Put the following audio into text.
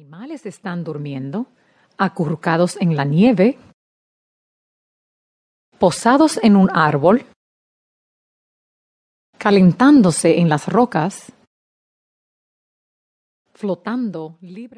animales están durmiendo, acurrucados en la nieve, posados en un árbol, calentándose en las rocas, flotando libre.